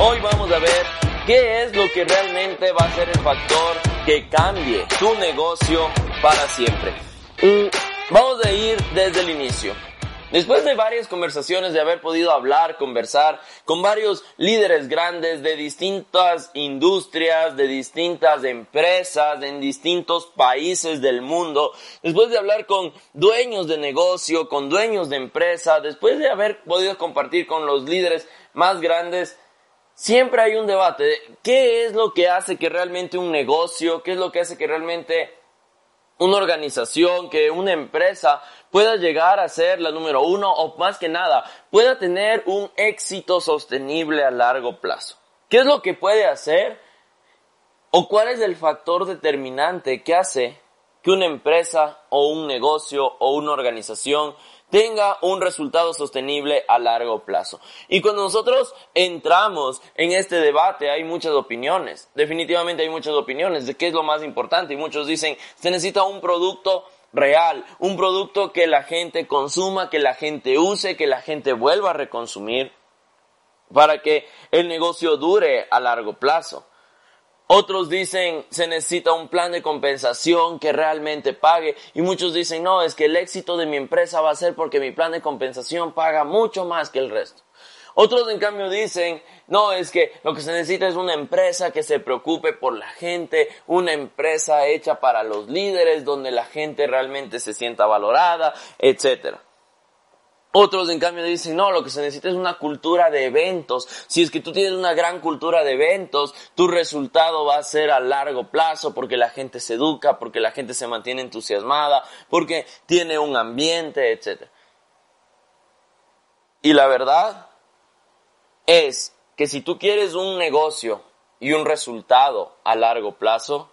Hoy vamos a ver qué es lo que realmente va a ser el factor que cambie tu negocio para siempre. Y vamos a ir desde el inicio. Después de varias conversaciones, de haber podido hablar, conversar con varios líderes grandes de distintas industrias, de distintas empresas, en distintos países del mundo, después de hablar con dueños de negocio, con dueños de empresa, después de haber podido compartir con los líderes más grandes, siempre hay un debate de qué es lo que hace que realmente un negocio, qué es lo que hace que realmente una organización, que una empresa pueda llegar a ser la número uno o más que nada, pueda tener un éxito sostenible a largo plazo. ¿Qué es lo que puede hacer? ¿O cuál es el factor determinante que hace que una empresa o un negocio o una organización tenga un resultado sostenible a largo plazo. Y cuando nosotros entramos en este debate hay muchas opiniones, definitivamente hay muchas opiniones de qué es lo más importante y muchos dicen se necesita un producto real, un producto que la gente consuma, que la gente use, que la gente vuelva a reconsumir para que el negocio dure a largo plazo. Otros dicen se necesita un plan de compensación que realmente pague y muchos dicen no, es que el éxito de mi empresa va a ser porque mi plan de compensación paga mucho más que el resto. Otros en cambio dicen, no, es que lo que se necesita es una empresa que se preocupe por la gente, una empresa hecha para los líderes, donde la gente realmente se sienta valorada, etcétera. Otros, en cambio, dicen, no, lo que se necesita es una cultura de eventos. Si es que tú tienes una gran cultura de eventos, tu resultado va a ser a largo plazo porque la gente se educa, porque la gente se mantiene entusiasmada, porque tiene un ambiente, etc. Y la verdad es que si tú quieres un negocio y un resultado a largo plazo,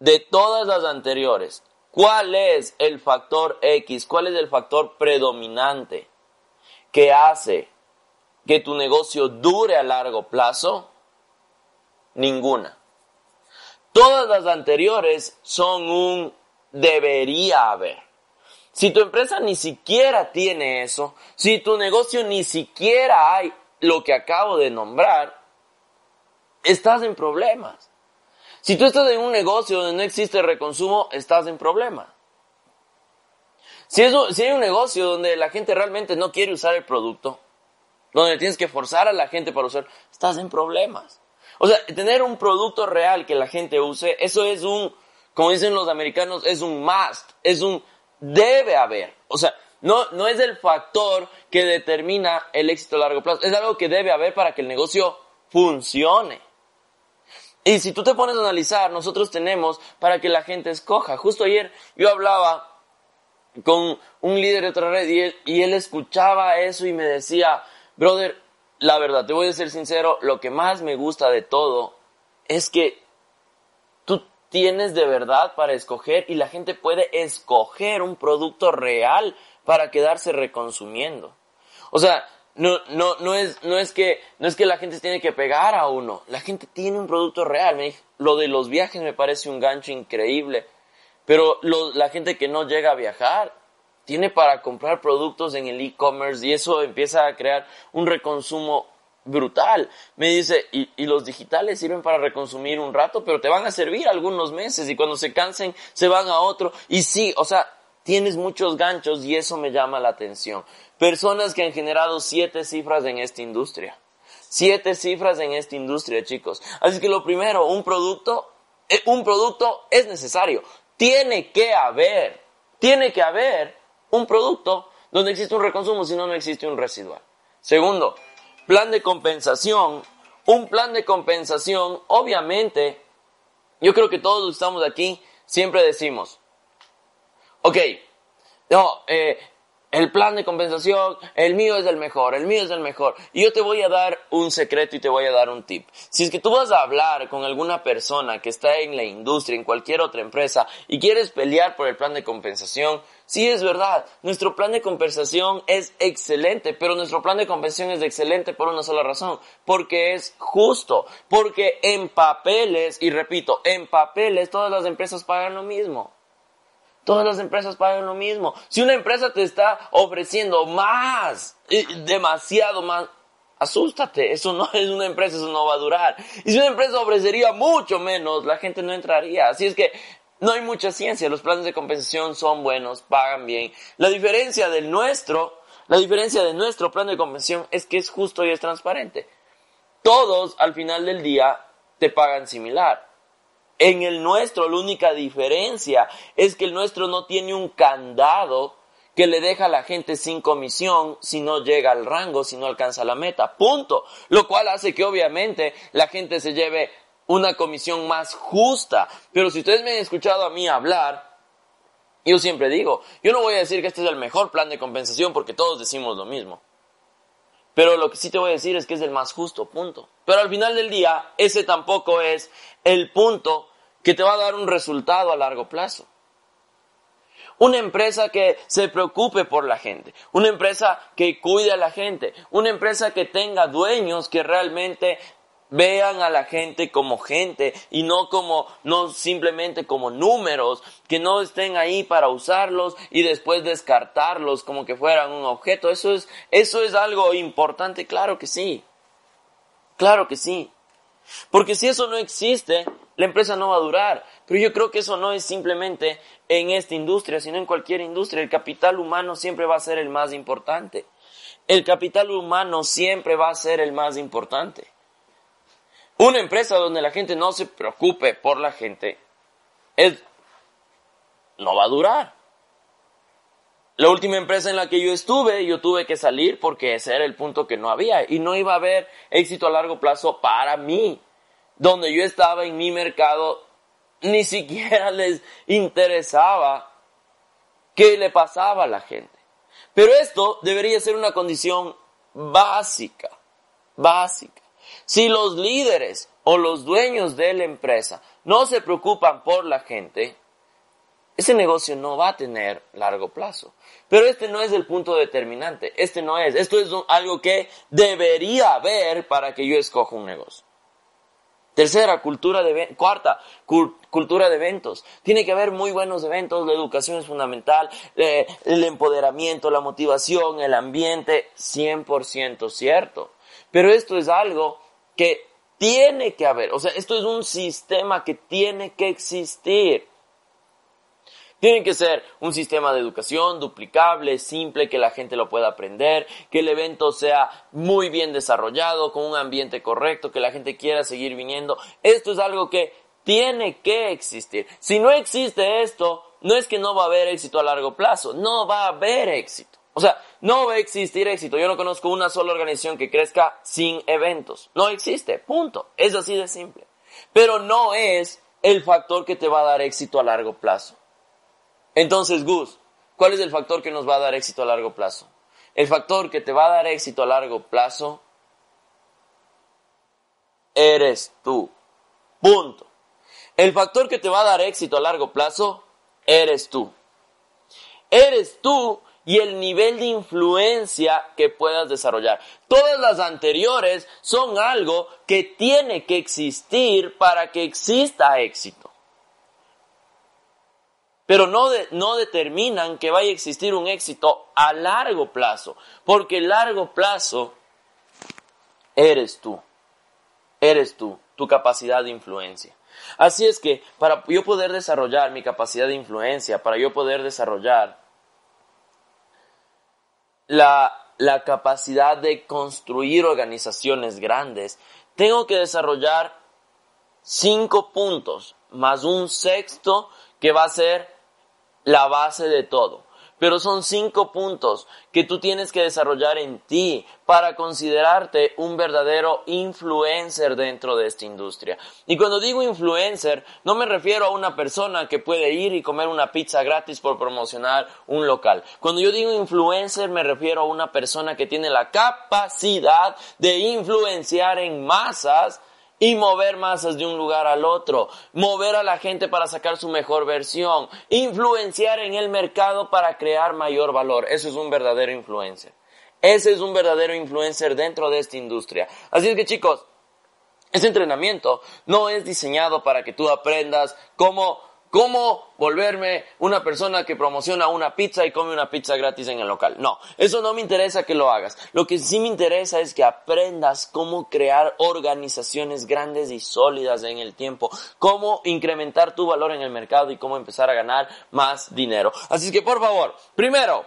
de todas las anteriores, ¿cuál es el factor X? ¿Cuál es el factor predominante que hace que tu negocio dure a largo plazo? Ninguna. Todas las anteriores son un debería haber. Si tu empresa ni siquiera tiene eso, si tu negocio ni siquiera hay lo que acabo de nombrar, estás en problemas. Si tú estás en un negocio donde no existe reconsumo, estás en problemas. Si, si hay un negocio donde la gente realmente no quiere usar el producto, donde tienes que forzar a la gente para usar, estás en problemas. O sea, tener un producto real que la gente use, eso es un, como dicen los americanos, es un must, es un debe haber. O sea, no, no es el factor que determina el éxito a largo plazo, es algo que debe haber para que el negocio funcione. Y si tú te pones a analizar, nosotros tenemos para que la gente escoja. Justo ayer yo hablaba con un líder de otra red y él, y él escuchaba eso y me decía, brother, la verdad, te voy a ser sincero, lo que más me gusta de todo es que tienes de verdad para escoger y la gente puede escoger un producto real para quedarse reconsumiendo. O sea, no, no, no es, no es que, no es que la gente tiene que pegar a uno. La gente tiene un producto real. Me lo de los viajes me parece un gancho increíble. Pero la gente que no llega a viajar tiene para comprar productos en el e-commerce y eso empieza a crear un reconsumo brutal. Me dice, y, y, los digitales sirven para reconsumir un rato, pero te van a servir algunos meses y cuando se cansen se van a otro. Y sí, o sea, tienes muchos ganchos y eso me llama la atención. Personas que han generado siete cifras en esta industria. Siete cifras en esta industria, chicos. Así que lo primero, un producto, eh, un producto es necesario. Tiene que haber, tiene que haber un producto donde existe un reconsumo, si no, no existe un residual. Segundo, plan de compensación, un plan de compensación, obviamente, yo creo que todos los que estamos aquí siempre decimos, ok, no, eh, el plan de compensación, el mío es el mejor, el mío es el mejor. Y yo te voy a dar un secreto y te voy a dar un tip. Si es que tú vas a hablar con alguna persona que está en la industria, en cualquier otra empresa, y quieres pelear por el plan de compensación, sí es verdad, nuestro plan de compensación es excelente, pero nuestro plan de compensación es excelente por una sola razón, porque es justo, porque en papeles, y repito, en papeles todas las empresas pagan lo mismo. Todas las empresas pagan lo mismo. Si una empresa te está ofreciendo más, demasiado más, asústate. Eso no es una empresa, eso no va a durar. Y si una empresa ofrecería mucho menos, la gente no entraría. Así es que no hay mucha ciencia. Los planes de compensación son buenos, pagan bien. La diferencia del nuestro, la diferencia de nuestro plan de compensación es que es justo y es transparente. Todos al final del día te pagan similar. En el nuestro la única diferencia es que el nuestro no tiene un candado que le deja a la gente sin comisión si no llega al rango, si no alcanza la meta. Punto. Lo cual hace que obviamente la gente se lleve una comisión más justa. Pero si ustedes me han escuchado a mí hablar, yo siempre digo, yo no voy a decir que este es el mejor plan de compensación porque todos decimos lo mismo. Pero lo que sí te voy a decir es que es el más justo, punto. Pero al final del día, ese tampoco es el punto que te va a dar un resultado a largo plazo. Una empresa que se preocupe por la gente, una empresa que cuide a la gente, una empresa que tenga dueños que realmente vean a la gente como gente y no como, no simplemente como números, que no estén ahí para usarlos y después descartarlos como que fueran un objeto. Eso es, eso es algo importante, claro que sí. Claro que sí. Porque si eso no existe, la empresa no va a durar. Pero yo creo que eso no es simplemente en esta industria, sino en cualquier industria. El capital humano siempre va a ser el más importante. El capital humano siempre va a ser el más importante. Una empresa donde la gente no se preocupe por la gente no va a durar. La última empresa en la que yo estuve, yo tuve que salir porque ese era el punto que no había y no iba a haber éxito a largo plazo para mí. Donde yo estaba en mi mercado, ni siquiera les interesaba qué le pasaba a la gente. Pero esto debería ser una condición básica, básica. Si los líderes o los dueños de la empresa no se preocupan por la gente, ese negocio no va a tener largo plazo. Pero este no es el punto determinante. Este no es. Esto es algo que debería haber para que yo escoja un negocio. Tercera, cultura de cuarta, cultura de eventos. Tiene que haber muy buenos eventos, la educación es fundamental, eh, el empoderamiento, la motivación, el ambiente, 100% cierto. Pero esto es algo que tiene que haber, o sea, esto es un sistema que tiene que existir. Tiene que ser un sistema de educación duplicable, simple, que la gente lo pueda aprender, que el evento sea muy bien desarrollado, con un ambiente correcto, que la gente quiera seguir viniendo. Esto es algo que tiene que existir. Si no existe esto, no es que no va a haber éxito a largo plazo, no va a haber éxito. O sea, no va a existir éxito. Yo no conozco una sola organización que crezca sin eventos. No existe, punto. Es así de simple. Pero no es el factor que te va a dar éxito a largo plazo. Entonces, Gus, ¿cuál es el factor que nos va a dar éxito a largo plazo? El factor que te va a dar éxito a largo plazo eres tú. Punto. El factor que te va a dar éxito a largo plazo eres tú. Eres tú y el nivel de influencia que puedas desarrollar. Todas las anteriores son algo que tiene que existir para que exista éxito pero no, no determinan que vaya a existir un éxito a largo plazo, porque largo plazo eres tú, eres tú, tu capacidad de influencia. Así es que para yo poder desarrollar mi capacidad de influencia, para yo poder desarrollar la, la capacidad de construir organizaciones grandes, tengo que desarrollar cinco puntos más un sexto que va a ser la base de todo. pero son cinco puntos que tú tienes que desarrollar en ti para considerarte un verdadero influencer dentro de esta industria. Y cuando digo influencer, no me refiero a una persona que puede ir y comer una pizza gratis por promocionar un local. Cuando yo digo influencer, me refiero a una persona que tiene la capacidad de influenciar en masas y mover masas de un lugar al otro, mover a la gente para sacar su mejor versión, influenciar en el mercado para crear mayor valor. Eso es un verdadero influencer. Ese es un verdadero influencer dentro de esta industria. Así es que chicos, ese entrenamiento no es diseñado para que tú aprendas cómo ¿Cómo volverme una persona que promociona una pizza y come una pizza gratis en el local? No, eso no me interesa que lo hagas. Lo que sí me interesa es que aprendas cómo crear organizaciones grandes y sólidas en el tiempo, cómo incrementar tu valor en el mercado y cómo empezar a ganar más dinero. Así que por favor, primero,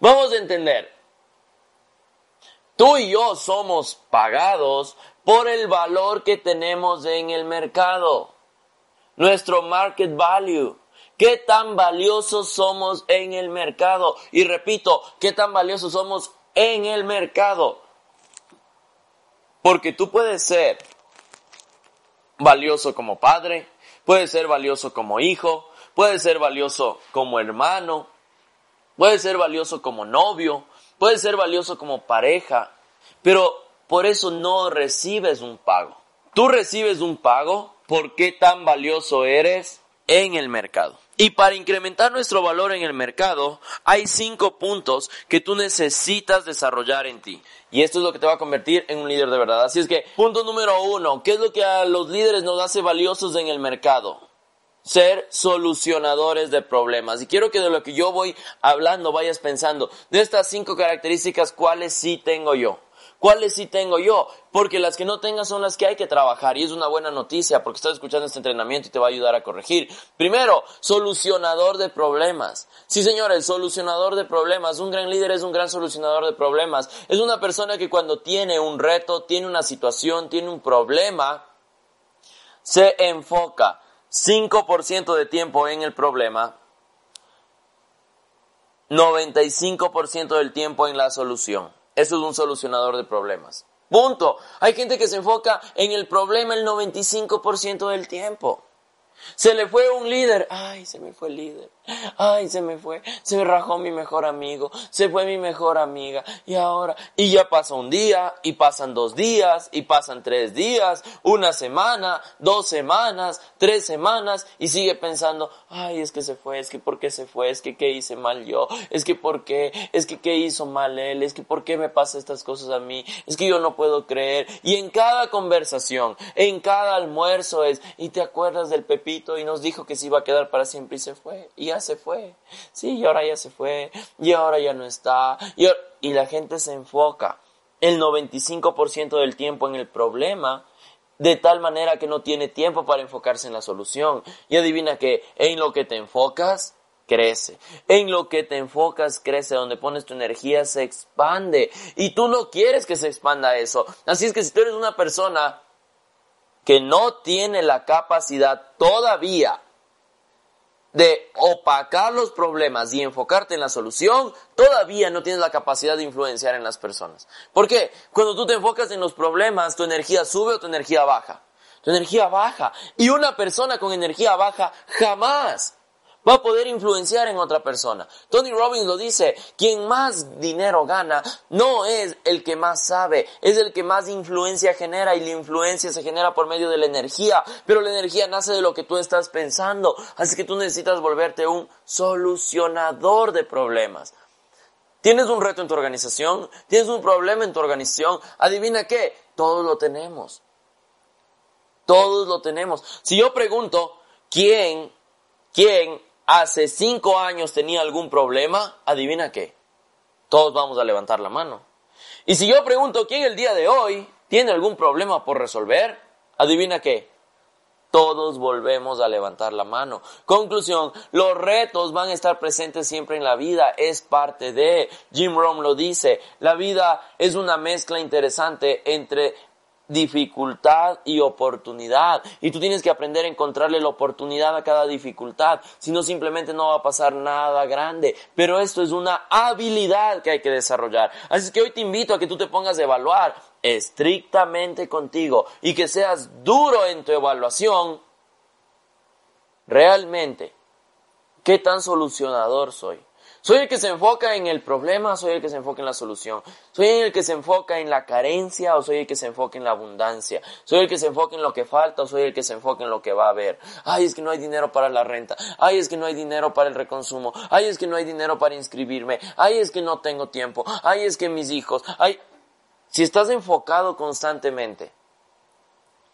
vamos a entender, tú y yo somos pagados por el valor que tenemos en el mercado nuestro market value. ¿Qué tan valiosos somos en el mercado? Y repito, ¿qué tan valiosos somos en el mercado? Porque tú puedes ser valioso como padre, puedes ser valioso como hijo, puedes ser valioso como hermano, puedes ser valioso como novio, puedes ser valioso como pareja, pero por eso no recibes un pago. Tú recibes un pago por qué tan valioso eres en el mercado. Y para incrementar nuestro valor en el mercado, hay cinco puntos que tú necesitas desarrollar en ti. Y esto es lo que te va a convertir en un líder de verdad. Así es que, punto número uno, ¿qué es lo que a los líderes nos hace valiosos en el mercado? Ser solucionadores de problemas. Y quiero que de lo que yo voy hablando vayas pensando, de estas cinco características, ¿cuáles sí tengo yo? ¿Cuáles sí tengo yo? Porque las que no tengas son las que hay que trabajar y es una buena noticia porque estás escuchando este entrenamiento y te va a ayudar a corregir. Primero, solucionador de problemas. Sí, señor, el solucionador de problemas. Un gran líder es un gran solucionador de problemas. Es una persona que cuando tiene un reto, tiene una situación, tiene un problema, se enfoca 5% de tiempo en el problema, 95% del tiempo en la solución. Eso es un solucionador de problemas. Punto. Hay gente que se enfoca en el problema el 95% del tiempo. Se le fue un líder. Ay, se me fue el líder. Ay, se me fue. Se me rajó mi mejor amigo. Se fue mi mejor amiga. Y ahora, y ya pasa un día, y pasan dos días, y pasan tres días, una semana, dos semanas, tres semanas, y sigue pensando, ay, es que se fue, es que por qué se fue, es que qué hice mal yo, es que por qué, es que qué hizo mal él, es que por qué me pasa estas cosas a mí, es que yo no puedo creer. Y en cada conversación, en cada almuerzo es, y te acuerdas del Pepito y nos dijo que se iba a quedar para siempre y se fue. Y ya se fue. Sí, y ahora ya se fue. Y ahora ya no está. Y, y la gente se enfoca el 95% del tiempo en el problema de tal manera que no tiene tiempo para enfocarse en la solución. Y adivina que en lo que te enfocas, crece. En lo que te enfocas, crece. Donde pones tu energía, se expande. Y tú no quieres que se expanda eso. Así es que si tú eres una persona que no tiene la capacidad todavía de opacar los problemas y enfocarte en la solución, todavía no tienes la capacidad de influenciar en las personas. ¿Por qué? Cuando tú te enfocas en los problemas, tu energía sube o tu energía baja. Tu energía baja. Y una persona con energía baja jamás va a poder influenciar en otra persona. Tony Robbins lo dice, quien más dinero gana no es el que más sabe, es el que más influencia genera y la influencia se genera por medio de la energía, pero la energía nace de lo que tú estás pensando, así que tú necesitas volverte un solucionador de problemas. ¿Tienes un reto en tu organización? ¿Tienes un problema en tu organización? Adivina qué, todos lo tenemos. Todos lo tenemos. Si yo pregunto, ¿quién, quién hace cinco años tenía algún problema, adivina qué. Todos vamos a levantar la mano. Y si yo pregunto quién el día de hoy tiene algún problema por resolver, adivina qué. Todos volvemos a levantar la mano. Conclusión, los retos van a estar presentes siempre en la vida, es parte de, Jim Rome lo dice, la vida es una mezcla interesante entre dificultad y oportunidad. Y tú tienes que aprender a encontrarle la oportunidad a cada dificultad. Si no, simplemente no va a pasar nada grande. Pero esto es una habilidad que hay que desarrollar. Así que hoy te invito a que tú te pongas a evaluar estrictamente contigo y que seas duro en tu evaluación. Realmente, ¿qué tan solucionador soy? Soy el que se enfoca en el problema, soy el que se enfoca en la solución. Soy el que se enfoca en la carencia o soy el que se enfoca en la abundancia. Soy el que se enfoca en lo que falta o soy el que se enfoca en lo que va a haber. Ay, es que no hay dinero para la renta. Ay, es que no hay dinero para el reconsumo. Ay, es que no hay dinero para inscribirme. Ay, es que no tengo tiempo. Ay, es que mis hijos. Ay, si estás enfocado constantemente,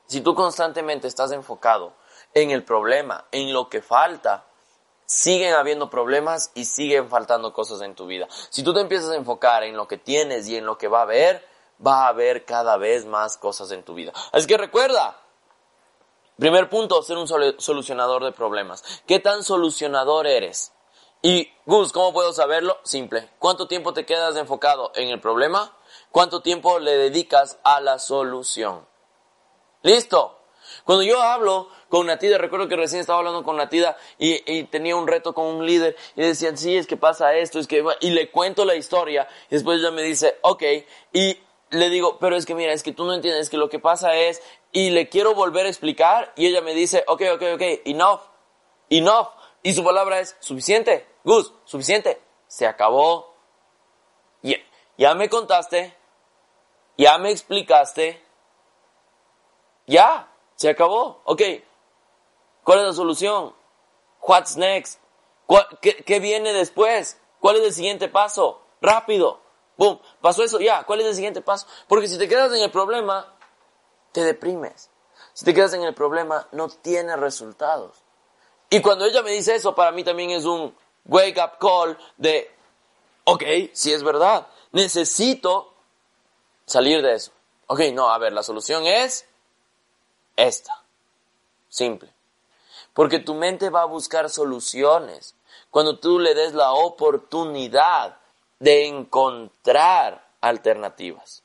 si tú constantemente estás enfocado en el problema, en lo que falta, siguen habiendo problemas y siguen faltando cosas en tu vida. Si tú te empiezas a enfocar en lo que tienes y en lo que va a haber, va a haber cada vez más cosas en tu vida. Así que recuerda, primer punto, ser un solucionador de problemas. ¿Qué tan solucionador eres? Y Gus, ¿cómo puedo saberlo? Simple. ¿Cuánto tiempo te quedas enfocado en el problema? ¿Cuánto tiempo le dedicas a la solución? ¿Listo? Cuando yo hablo con Natida, recuerdo que recién estaba hablando con Natida y, y, tenía un reto con un líder y decían, sí, es que pasa esto, es que, y le cuento la historia y después ella me dice, ok, y le digo, pero es que mira, es que tú no entiendes que lo que pasa es, y le quiero volver a explicar y ella me dice, ok, ok, ok, enough, enough, y su palabra es suficiente, Gus, suficiente, se acabó, ya, ya me contaste, ya me explicaste, ya, se acabó. Ok. ¿Cuál es la solución? What's next? Qué, viene después? ¿Cuál es el siguiente paso? Rápido. Boom. Pasó eso, ya. ¿Cuál es el siguiente paso? Porque si te quedas en el problema, te deprimes. Si te quedas en el problema, no tienes resultados. Y cuando ella me dice eso, para mí también es un wake up call de, ok, si es verdad, necesito salir de eso. Ok, no, a ver, la solución es esta. Simple. Porque tu mente va a buscar soluciones cuando tú le des la oportunidad de encontrar alternativas.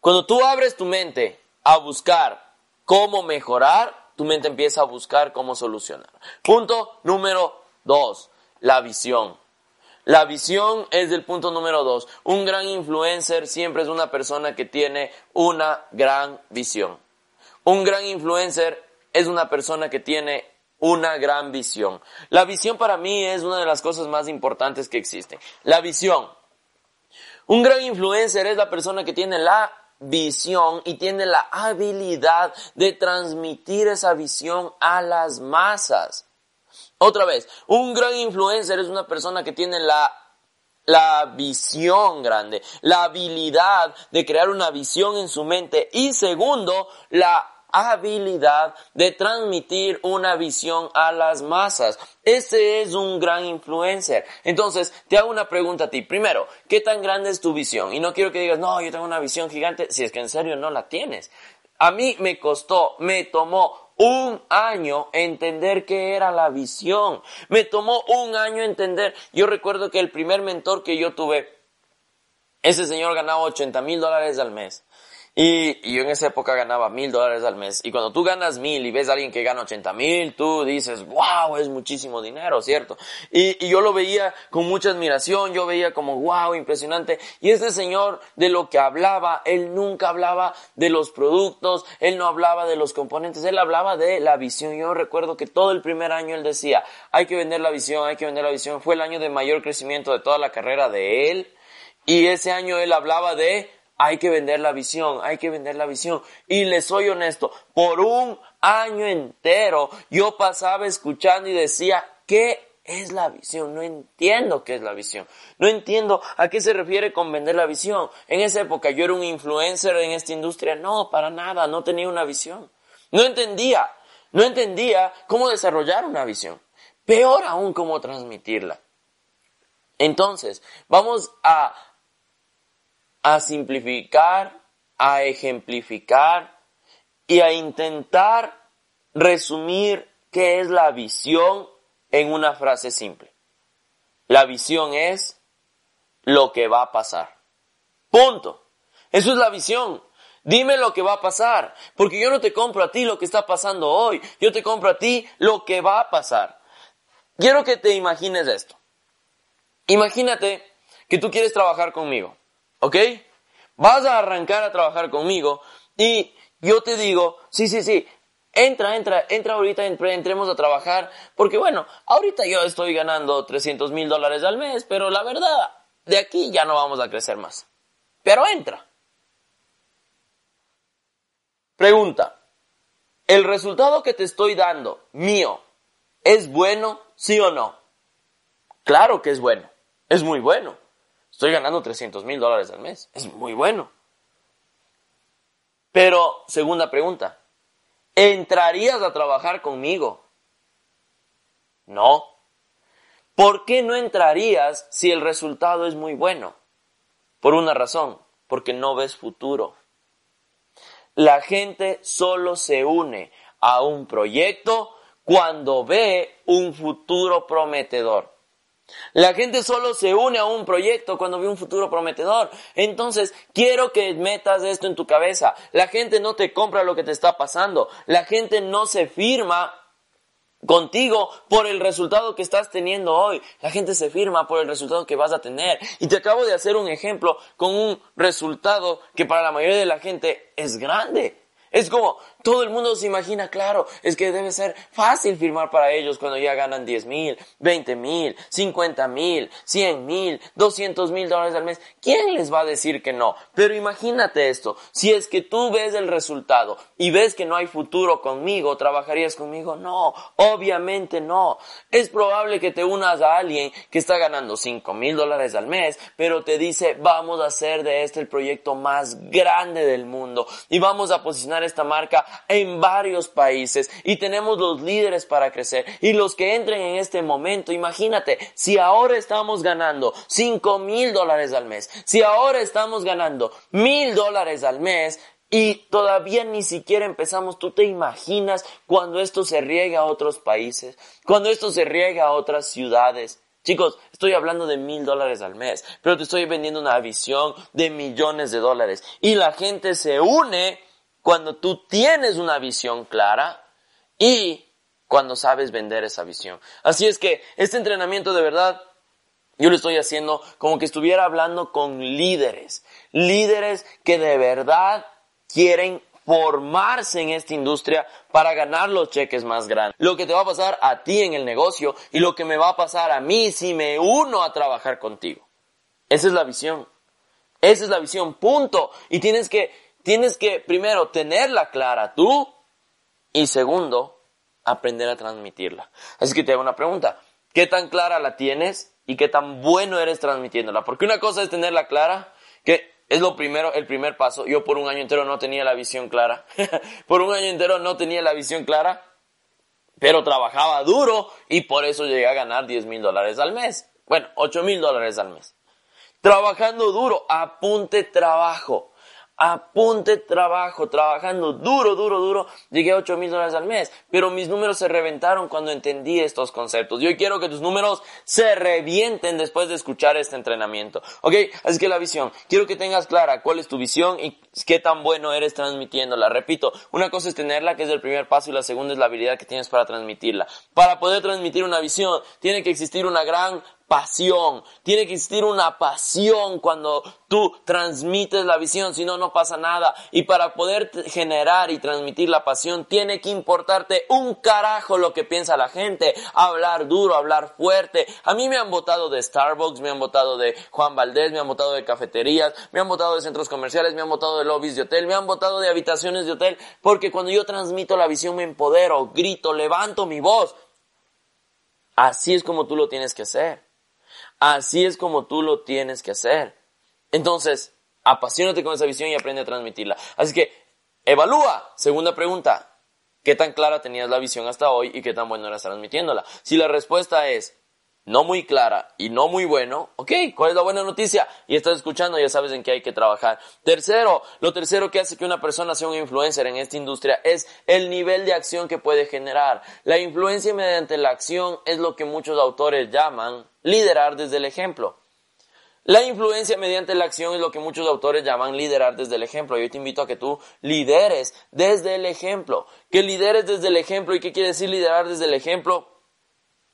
Cuando tú abres tu mente a buscar cómo mejorar, tu mente empieza a buscar cómo solucionar. Punto número dos, la visión. La visión es el punto número dos. Un gran influencer siempre es una persona que tiene una gran visión. Un gran influencer es una persona que tiene una gran visión. La visión para mí es una de las cosas más importantes que existen. La visión. Un gran influencer es la persona que tiene la visión y tiene la habilidad de transmitir esa visión a las masas. Otra vez, un gran influencer es una persona que tiene la, la visión grande, la habilidad de crear una visión en su mente y segundo, la habilidad de transmitir una visión a las masas. Ese es un gran influencer. Entonces, te hago una pregunta a ti. Primero, ¿qué tan grande es tu visión? Y no quiero que digas, no, yo tengo una visión gigante, si es que en serio no la tienes. A mí me costó, me tomó un año entender qué era la visión. Me tomó un año entender. Yo recuerdo que el primer mentor que yo tuve, ese señor ganaba 80 mil dólares al mes. Y, yo en esa época ganaba mil dólares al mes. Y cuando tú ganas mil y ves a alguien que gana ochenta mil, tú dices, wow, es muchísimo dinero, ¿cierto? Y, y, yo lo veía con mucha admiración, yo veía como, wow, impresionante. Y este señor de lo que hablaba, él nunca hablaba de los productos, él no hablaba de los componentes, él hablaba de la visión. Yo recuerdo que todo el primer año él decía, hay que vender la visión, hay que vender la visión. Fue el año de mayor crecimiento de toda la carrera de él. Y ese año él hablaba de hay que vender la visión, hay que vender la visión. Y les soy honesto, por un año entero yo pasaba escuchando y decía, ¿qué es la visión? No entiendo qué es la visión. No entiendo a qué se refiere con vender la visión. En esa época yo era un influencer en esta industria. No, para nada, no tenía una visión. No entendía, no entendía cómo desarrollar una visión. Peor aún cómo transmitirla. Entonces, vamos a a simplificar, a ejemplificar y a intentar resumir qué es la visión en una frase simple. La visión es lo que va a pasar. Punto. Eso es la visión. Dime lo que va a pasar, porque yo no te compro a ti lo que está pasando hoy, yo te compro a ti lo que va a pasar. Quiero que te imagines esto. Imagínate que tú quieres trabajar conmigo, ¿ok? Vas a arrancar a trabajar conmigo y yo te digo, sí, sí, sí, entra, entra, entra ahorita, entremos a trabajar, porque bueno, ahorita yo estoy ganando 300 mil dólares al mes, pero la verdad, de aquí ya no vamos a crecer más. Pero entra. Pregunta, ¿el resultado que te estoy dando, mío, es bueno, sí o no? Claro que es bueno, es muy bueno. Estoy ganando 300 mil dólares al mes, es muy bueno. Pero, segunda pregunta, ¿entrarías a trabajar conmigo? No. ¿Por qué no entrarías si el resultado es muy bueno? Por una razón, porque no ves futuro. La gente solo se une a un proyecto cuando ve un futuro prometedor. La gente solo se une a un proyecto cuando ve un futuro prometedor. Entonces, quiero que metas esto en tu cabeza. La gente no te compra lo que te está pasando. La gente no se firma contigo por el resultado que estás teniendo hoy. La gente se firma por el resultado que vas a tener. Y te acabo de hacer un ejemplo con un resultado que para la mayoría de la gente es grande. Es como, todo el mundo se imagina, claro, es que debe ser fácil firmar para ellos cuando ya ganan 10 mil, 20 mil, 50 mil, 100 mil, 200 mil dólares al mes. ¿Quién les va a decir que no? Pero imagínate esto, si es que tú ves el resultado y ves que no hay futuro conmigo, ¿trabajarías conmigo? No, obviamente no. Es probable que te unas a alguien que está ganando 5 mil dólares al mes, pero te dice, vamos a hacer de este el proyecto más grande del mundo y vamos a posicionar esta marca en varios países y tenemos los líderes para crecer y los que entren en este momento, imagínate, si ahora estamos ganando 5 mil dólares al mes, si ahora estamos ganando mil dólares al mes, y todavía ni siquiera empezamos. ¿Tú te imaginas cuando esto se riega a otros países? Cuando esto se riega a otras ciudades. Chicos, estoy hablando de mil dólares al mes, pero te estoy vendiendo una visión de millones de dólares. Y la gente se une cuando tú tienes una visión clara y cuando sabes vender esa visión. Así es que este entrenamiento de verdad yo lo estoy haciendo como que estuviera hablando con líderes, líderes que de verdad quieren formarse en esta industria para ganar los cheques más grandes. Lo que te va a pasar a ti en el negocio y lo que me va a pasar a mí si me uno a trabajar contigo. Esa es la visión. Esa es la visión, punto. Y tienes que tienes que primero tenerla clara tú y segundo, aprender a transmitirla. Así que te hago una pregunta. ¿Qué tan clara la tienes y qué tan bueno eres transmitiéndola? Porque una cosa es tenerla clara, que es lo primero, el primer paso. Yo por un año entero no tenía la visión clara. por un año entero no tenía la visión clara, pero trabajaba duro y por eso llegué a ganar 10 mil dólares al mes. Bueno, 8 mil dólares al mes. Trabajando duro, apunte trabajo apunte trabajo, trabajando duro, duro, duro, llegué a 8 mil dólares al mes, pero mis números se reventaron cuando entendí estos conceptos. Yo quiero que tus números se revienten después de escuchar este entrenamiento. ¿Ok? Así que la visión, quiero que tengas clara cuál es tu visión y qué tan bueno eres transmitiéndola. Repito, una cosa es tenerla, que es el primer paso, y la segunda es la habilidad que tienes para transmitirla. Para poder transmitir una visión, tiene que existir una gran pasión. Tiene que existir una pasión cuando tú transmites la visión, si no, no pasa nada. Y para poder generar y transmitir la pasión, tiene que importarte un carajo lo que piensa la gente. Hablar duro, hablar fuerte. A mí me han votado de Starbucks, me han votado de Juan Valdés, me han votado de cafeterías, me han votado de centros comerciales, me han votado de lobbies de hotel, me han votado de habitaciones de hotel, porque cuando yo transmito la visión me empodero, grito, levanto mi voz. Así es como tú lo tienes que hacer. Así es como tú lo tienes que hacer. Entonces, apasionate con esa visión y aprende a transmitirla. Así que, evalúa. Segunda pregunta. ¿Qué tan clara tenías la visión hasta hoy y qué tan bueno eras transmitiéndola? Si la respuesta es no muy clara y no muy bueno, ok, ¿cuál es la buena noticia? Y estás escuchando, ya sabes en qué hay que trabajar. Tercero, lo tercero que hace que una persona sea un influencer en esta industria es el nivel de acción que puede generar. La influencia mediante la acción es lo que muchos autores llaman liderar desde el ejemplo. La influencia mediante la acción es lo que muchos autores llaman liderar desde el ejemplo. Yo te invito a que tú lideres desde el ejemplo. Que lideres desde el ejemplo. ¿Y qué quiere decir liderar desde el ejemplo?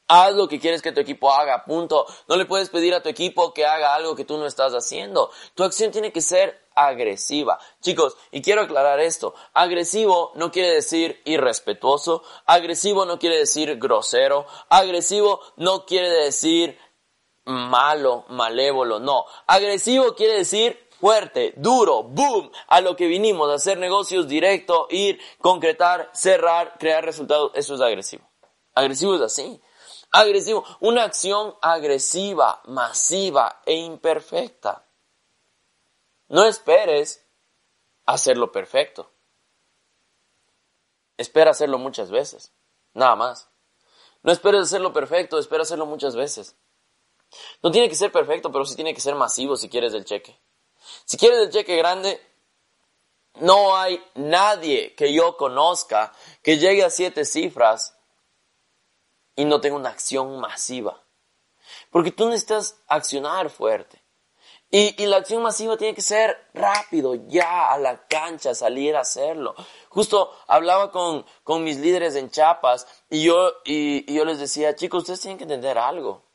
Haz lo que quieres que tu equipo haga, punto. No le puedes pedir a tu equipo que haga algo que tú no estás haciendo. Tu acción tiene que ser agresiva. Chicos, y quiero aclarar esto. Agresivo no quiere decir irrespetuoso. Agresivo no quiere decir grosero. Agresivo no quiere decir malo, malévolo. No. Agresivo quiere decir fuerte, duro, boom, a lo que vinimos, hacer negocios directo, ir, concretar, cerrar, crear resultados. Eso es agresivo. Agresivo es así agresivo, una acción agresiva, masiva e imperfecta. No esperes hacerlo perfecto. Espera hacerlo muchas veces, nada más. No esperes hacerlo perfecto, espera hacerlo muchas veces. No tiene que ser perfecto, pero sí tiene que ser masivo si quieres el cheque. Si quieres el cheque grande, no hay nadie que yo conozca que llegue a siete cifras y no tengo una acción masiva. Porque tú necesitas accionar fuerte. Y, y, la acción masiva tiene que ser rápido, ya a la cancha, salir a hacerlo. Justo hablaba con, con mis líderes en Chiapas y yo, y yo les decía, chicos, ustedes tienen que entender algo.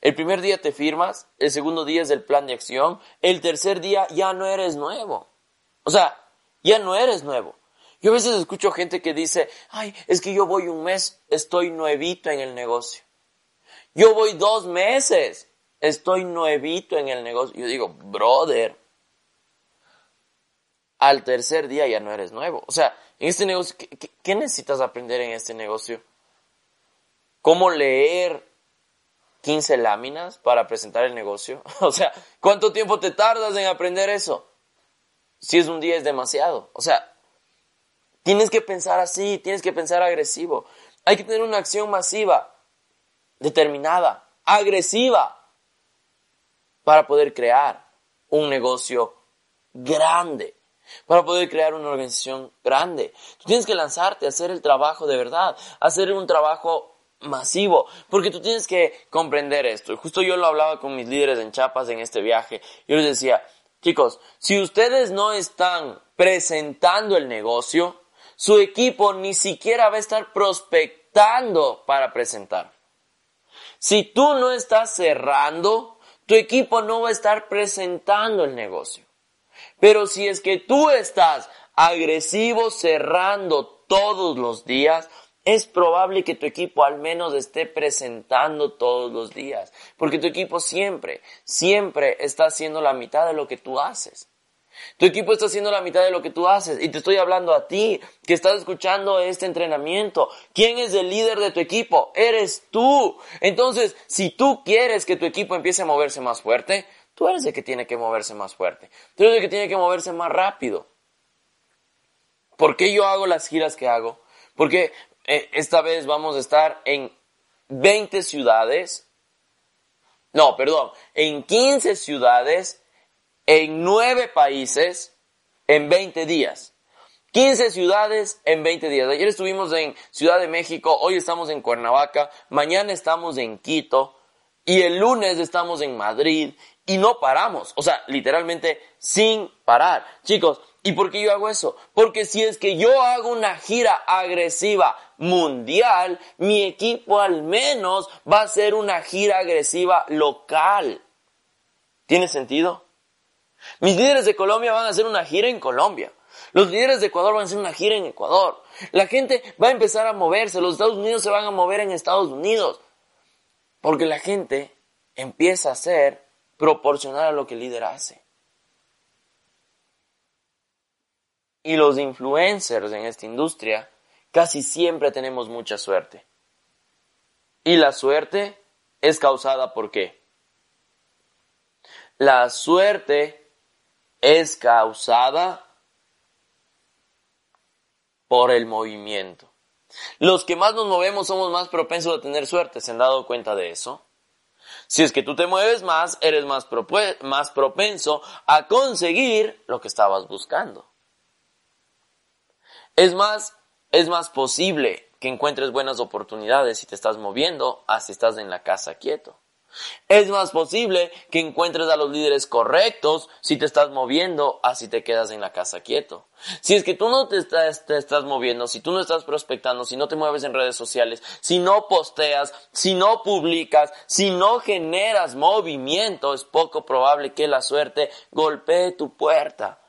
El primer día te firmas, el segundo día es el plan de acción, el tercer día ya no eres nuevo. O sea, ya no eres nuevo. Yo a veces escucho gente que dice, ay, es que yo voy un mes, estoy nuevito en el negocio. Yo voy dos meses, estoy nuevito en el negocio. Yo digo, brother, al tercer día ya no eres nuevo. O sea, en este negocio, ¿qué, necesitas aprender en este negocio? ¿Cómo leer 15 láminas para presentar el negocio? O sea, ¿cuánto tiempo te tardas en aprender eso? Si es un día es demasiado. O sea, Tienes que pensar así, tienes que pensar agresivo. Hay que tener una acción masiva, determinada, agresiva, para poder crear un negocio grande, para poder crear una organización grande. Tú tienes que lanzarte a hacer el trabajo de verdad, hacer un trabajo masivo, porque tú tienes que comprender esto. Justo yo lo hablaba con mis líderes en Chiapas en este viaje. Yo les decía, chicos, si ustedes no están presentando el negocio, su equipo ni siquiera va a estar prospectando para presentar. Si tú no estás cerrando, tu equipo no va a estar presentando el negocio. Pero si es que tú estás agresivo cerrando todos los días, es probable que tu equipo al menos esté presentando todos los días, porque tu equipo siempre, siempre está haciendo la mitad de lo que tú haces. Tu equipo está haciendo la mitad de lo que tú haces y te estoy hablando a ti que estás escuchando este entrenamiento. ¿Quién es el líder de tu equipo? Eres tú. Entonces, si tú quieres que tu equipo empiece a moverse más fuerte, tú eres el que tiene que moverse más fuerte. Tú eres el que tiene que moverse más rápido. ¿Por qué yo hago las giras que hago? Porque eh, esta vez vamos a estar en 20 ciudades. No, perdón, en 15 ciudades en nueve países en 20 días. 15 ciudades en 20 días. Ayer estuvimos en Ciudad de México, hoy estamos en Cuernavaca, mañana estamos en Quito y el lunes estamos en Madrid y no paramos. O sea, literalmente sin parar. Chicos, ¿y por qué yo hago eso? Porque si es que yo hago una gira agresiva mundial, mi equipo al menos va a hacer una gira agresiva local. ¿Tiene sentido? Mis líderes de Colombia van a hacer una gira en Colombia. Los líderes de Ecuador van a hacer una gira en Ecuador. La gente va a empezar a moverse. Los Estados Unidos se van a mover en Estados Unidos. Porque la gente empieza a ser proporcional a lo que el líder hace. Y los influencers en esta industria casi siempre tenemos mucha suerte. Y la suerte es causada por qué? La suerte es causada por el movimiento. Los que más nos movemos somos más propensos a tener suerte. ¿Se han dado cuenta de eso? Si es que tú te mueves más, eres más, más propenso a conseguir lo que estabas buscando. Es más, es más posible que encuentres buenas oportunidades si te estás moviendo a si estás en la casa quieto. Es más posible que encuentres a los líderes correctos si te estás moviendo a si te quedas en la casa quieto. Si es que tú no te estás, te estás moviendo, si tú no estás prospectando, si no te mueves en redes sociales, si no posteas, si no publicas, si no generas movimiento, es poco probable que la suerte golpee tu puerta.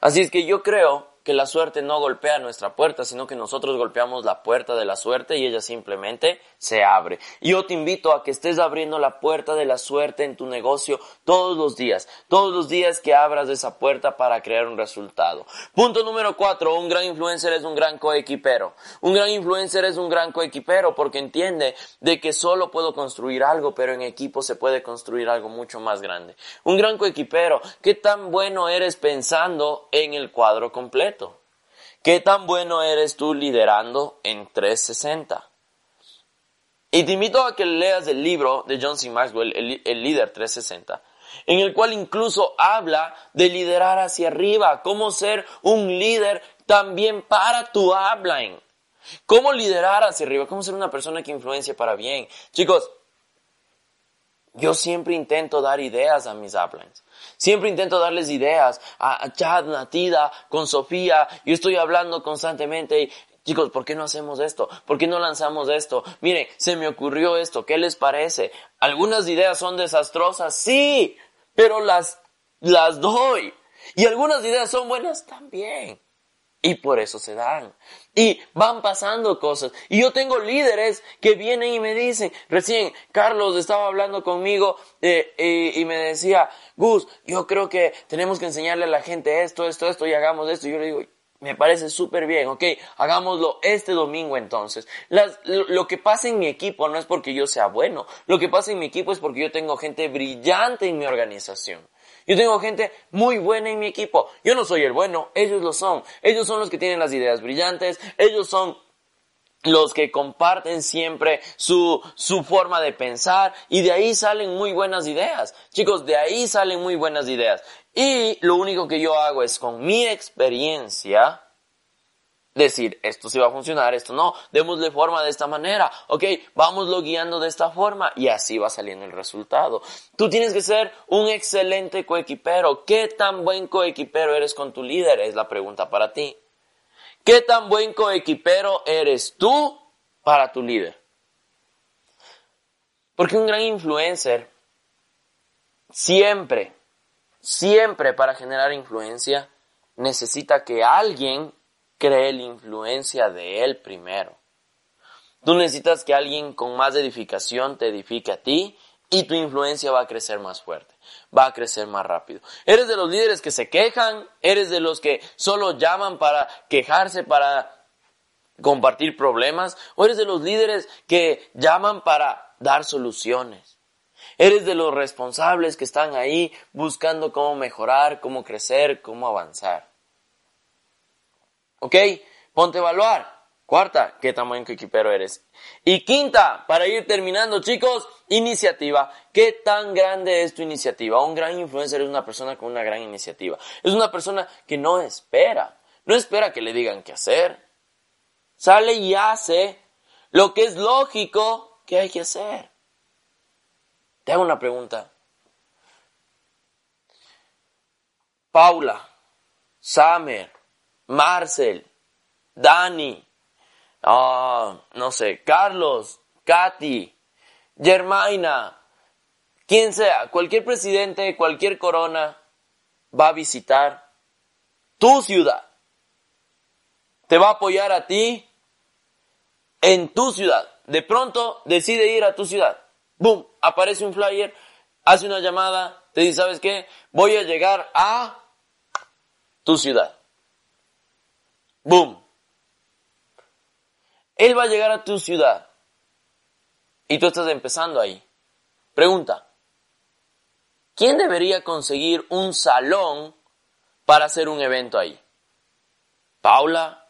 Así es que yo creo que la suerte no golpea nuestra puerta, sino que nosotros golpeamos la puerta de la suerte y ella simplemente se abre. Yo te invito a que estés abriendo la puerta de la suerte en tu negocio todos los días, todos los días que abras esa puerta para crear un resultado. Punto número cuatro, un gran influencer es un gran coequipero. Un gran influencer es un gran coequipero porque entiende de que solo puedo construir algo, pero en equipo se puede construir algo mucho más grande. Un gran coequipero, ¿qué tan bueno eres pensando en el cuadro completo? ¿Qué tan bueno eres tú liderando en 360? Y te invito a que leas el libro de John C. Maxwell, el, líder 360, en el cual incluso habla de liderar hacia arriba, cómo ser un líder también para tu upline. Cómo liderar hacia arriba, cómo ser una persona que influencia para bien. Chicos, yo siempre intento dar ideas a mis uplines. Siempre intento darles ideas a Chad, Natida, con Sofía. Yo estoy hablando constantemente y, chicos, ¿por qué no hacemos esto? ¿Por qué no lanzamos esto? Miren, se me ocurrió esto. ¿Qué les parece? Algunas ideas son desastrosas, sí, pero las, las doy. Y algunas ideas son buenas también. Y por eso se dan. Y van pasando cosas. Y yo tengo líderes que vienen y me dicen, recién Carlos estaba hablando conmigo eh, y, me decía, Gus, yo creo que tenemos que enseñarle a la gente esto, esto, esto y hagamos esto. Y yo le digo, me parece súper bien, ok, hagámoslo este domingo entonces. lo, que pasa en mi equipo no es porque yo sea bueno, lo que pasa en mi equipo es porque yo tengo gente brillante en mi organización. Yo tengo gente muy buena en mi equipo. Yo no soy el bueno, ellos lo son. Ellos son los que tienen las ideas brillantes, ellos son los que comparten siempre su, su forma de pensar y de ahí salen muy buenas ideas. Chicos, de ahí salen muy buenas ideas. Y lo único que yo hago es con mi experiencia, decir, esto sí va a funcionar, esto no, démosle forma de esta manera, ok, vámoslo guiando de esta forma y así va saliendo el resultado. Tú tienes que ser un excelente coequipero. ¿Qué tan buen coequipero eres con tu líder? Es la pregunta para ti. ¿Qué tan buen coequipero eres tú para tu líder? Porque un gran influencer siempre, siempre para generar influencia necesita que alguien cree la influencia de Él primero. Tú necesitas que alguien con más edificación te edifique a ti y tu influencia va a crecer más fuerte, va a crecer más rápido. Eres de los líderes que se quejan, eres de los que solo llaman para quejarse, para compartir problemas, o eres de los líderes que llaman para dar soluciones. Eres de los responsables que están ahí buscando cómo mejorar, cómo crecer, cómo avanzar. ¿Ok? Ponte a evaluar. Cuarta, ¿qué tamaño equipero eres? Y quinta, para ir terminando, chicos, iniciativa. ¿Qué tan grande es tu iniciativa? Un gran influencer es una persona con una gran iniciativa. Es una persona que no espera. No espera que le digan qué hacer. Sale y hace lo que es lógico que hay que hacer. Te hago una pregunta. Paula, Samer, Marcel, Dani, ah, no sé, Carlos, Katy, Germaina, quien sea, cualquier presidente, cualquier corona va a visitar tu ciudad. Te va a apoyar a ti en tu ciudad. De pronto decide ir a tu ciudad. ¡Bum! Aparece un flyer, hace una llamada, te dice, ¿sabes qué? Voy a llegar a tu ciudad. ¡Boom! Él va a llegar a tu ciudad y tú estás empezando ahí. Pregunta, ¿quién debería conseguir un salón para hacer un evento ahí? ¿Paula?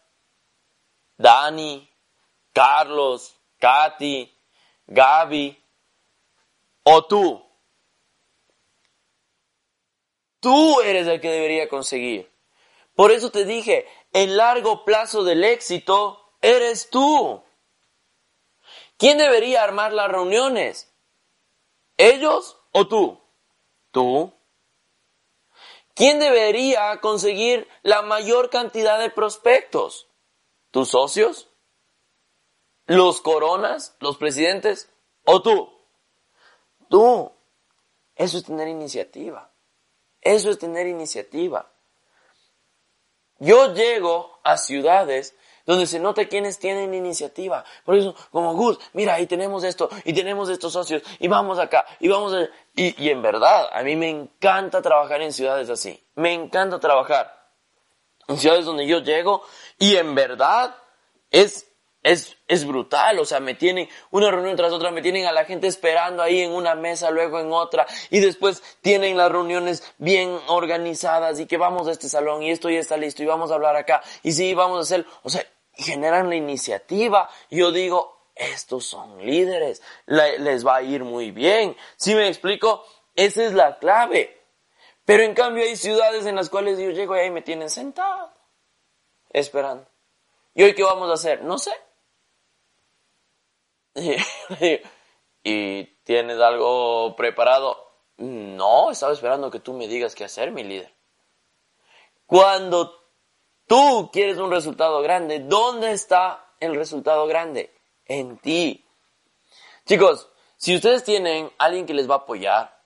¿Dani? ¿Carlos? ¿Katy? ¿Gaby? ¿O tú? Tú eres el que debería conseguir. Por eso te dije, el largo plazo del éxito eres tú. ¿Quién debería armar las reuniones? ¿Ellos o tú? Tú. ¿Quién debería conseguir la mayor cantidad de prospectos? ¿Tus socios? ¿Los coronas? ¿Los presidentes? ¿O tú? Tú. Eso es tener iniciativa. Eso es tener iniciativa. Yo llego a ciudades donde se nota quienes tienen iniciativa. Por eso, como Gus, mira, ahí tenemos esto, y tenemos estos socios, y vamos acá, y vamos a... Y, y en verdad, a mí me encanta trabajar en ciudades así. Me encanta trabajar en ciudades donde yo llego, y en verdad es es, es brutal, o sea, me tienen una reunión tras otra, me tienen a la gente esperando ahí en una mesa, luego en otra, y después tienen las reuniones bien organizadas y que vamos a este salón y esto ya está listo y vamos a hablar acá y sí, vamos a hacer, o sea, generan la iniciativa. Yo digo, estos son líderes, les va a ir muy bien. Si me explico, esa es la clave. Pero en cambio hay ciudades en las cuales yo llego y ahí me tienen sentado, esperando. ¿Y hoy qué vamos a hacer? No sé. ¿Y tienes algo preparado? No, estaba esperando que tú me digas qué hacer, mi líder. Cuando tú quieres un resultado grande, ¿dónde está el resultado grande? En ti. Chicos, si ustedes tienen alguien que les va a apoyar,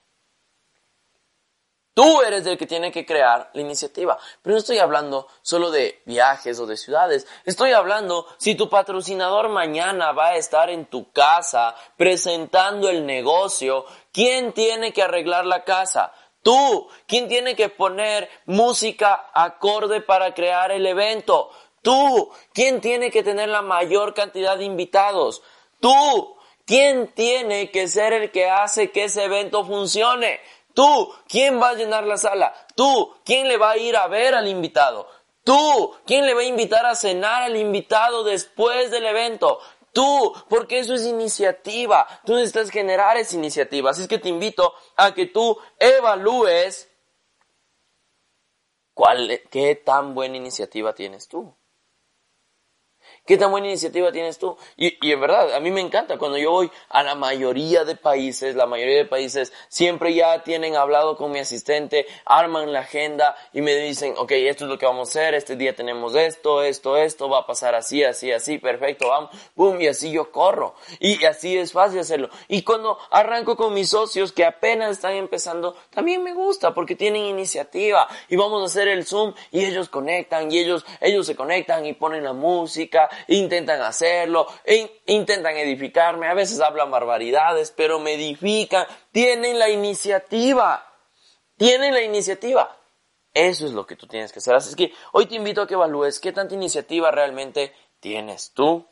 Tú eres el que tiene que crear la iniciativa. Pero no estoy hablando solo de viajes o de ciudades. Estoy hablando si tu patrocinador mañana va a estar en tu casa presentando el negocio. ¿Quién tiene que arreglar la casa? Tú. ¿Quién tiene que poner música acorde para crear el evento? Tú. ¿Quién tiene que tener la mayor cantidad de invitados? Tú. ¿Quién tiene que ser el que hace que ese evento funcione? Tú, ¿quién va a llenar la sala? Tú, ¿quién le va a ir a ver al invitado? Tú, ¿quién le va a invitar a cenar al invitado después del evento? Tú, porque eso es iniciativa. Tú necesitas generar esa iniciativa. Así es que te invito a que tú evalúes cuál, qué tan buena iniciativa tienes tú. ¿Qué tan buena iniciativa tienes tú? Y, y, en verdad, a mí me encanta cuando yo voy a la mayoría de países, la mayoría de países siempre ya tienen hablado con mi asistente, arman la agenda y me dicen, ok, esto es lo que vamos a hacer, este día tenemos esto, esto, esto, va a pasar así, así, así, perfecto, vamos, boom, y así yo corro. Y así es fácil hacerlo. Y cuando arranco con mis socios que apenas están empezando, también me gusta porque tienen iniciativa y vamos a hacer el Zoom y ellos conectan y ellos, ellos se conectan y ponen la música intentan hacerlo, intentan edificarme, a veces hablan barbaridades, pero me edifican, tienen la iniciativa, tienen la iniciativa. Eso es lo que tú tienes que hacer. Así es que hoy te invito a que evalúes qué tanta iniciativa realmente tienes tú.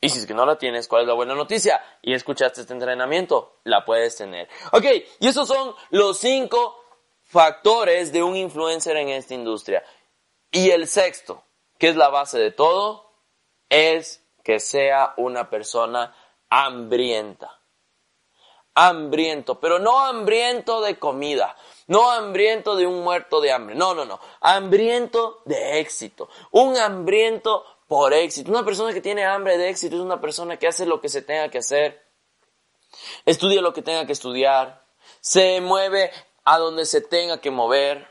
Y si es que no la tienes, ¿cuál es la buena noticia? Y escuchaste este entrenamiento, la puedes tener. Ok, y esos son los cinco factores de un influencer en esta industria. Y el sexto, que es la base de todo, es que sea una persona hambrienta. Hambriento, pero no hambriento de comida, no hambriento de un muerto de hambre, no, no, no, hambriento de éxito, un hambriento por éxito. Una persona que tiene hambre de éxito es una persona que hace lo que se tenga que hacer, estudia lo que tenga que estudiar, se mueve a donde se tenga que mover,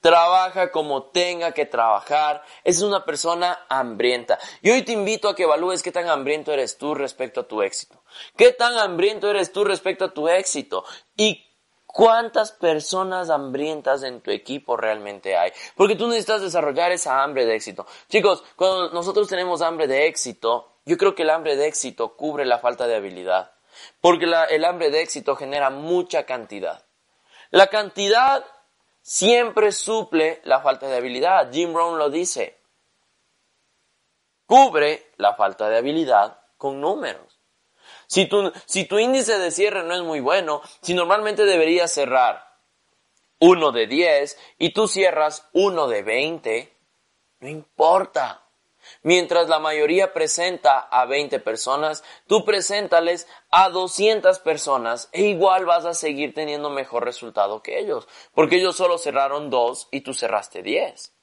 trabaja como tenga que trabajar, es una persona hambrienta. Y hoy te invito a que evalúes qué tan hambriento eres tú respecto a tu éxito. ¿Qué tan hambriento eres tú respecto a tu éxito? Y ¿Cuántas personas hambrientas en tu equipo realmente hay? Porque tú necesitas desarrollar esa hambre de éxito. Chicos, cuando nosotros tenemos hambre de éxito, yo creo que el hambre de éxito cubre la falta de habilidad. Porque el hambre de éxito genera mucha cantidad. La cantidad siempre suple la falta de habilidad. Jim Rohn lo dice. Cubre la falta de habilidad con números. Si tu, si tu índice de cierre no es muy bueno, si normalmente deberías cerrar uno de 10 y tú cierras uno de 20, no importa. Mientras la mayoría presenta a 20 personas, tú preséntales a 200 personas e igual vas a seguir teniendo mejor resultado que ellos, porque ellos solo cerraron dos y tú cerraste 10.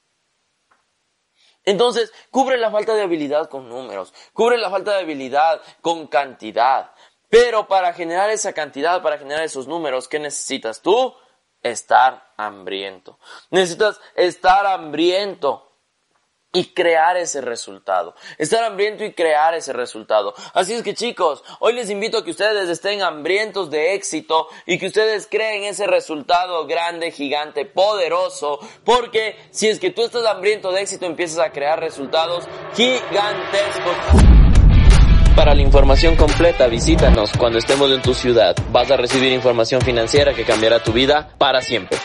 Entonces, cubre la falta de habilidad con números, cubre la falta de habilidad con cantidad. Pero para generar esa cantidad, para generar esos números, ¿qué necesitas tú? Estar hambriento. Necesitas estar hambriento y crear ese resultado. Estar hambriento y crear ese resultado. Así es que chicos, hoy les invito a que ustedes estén hambrientos de éxito y que ustedes creen ese resultado grande, gigante, poderoso, porque si es que tú estás hambriento de éxito empiezas a crear resultados gigantescos. Para la información completa visítanos cuando estemos en tu ciudad. Vas a recibir información financiera que cambiará tu vida para siempre.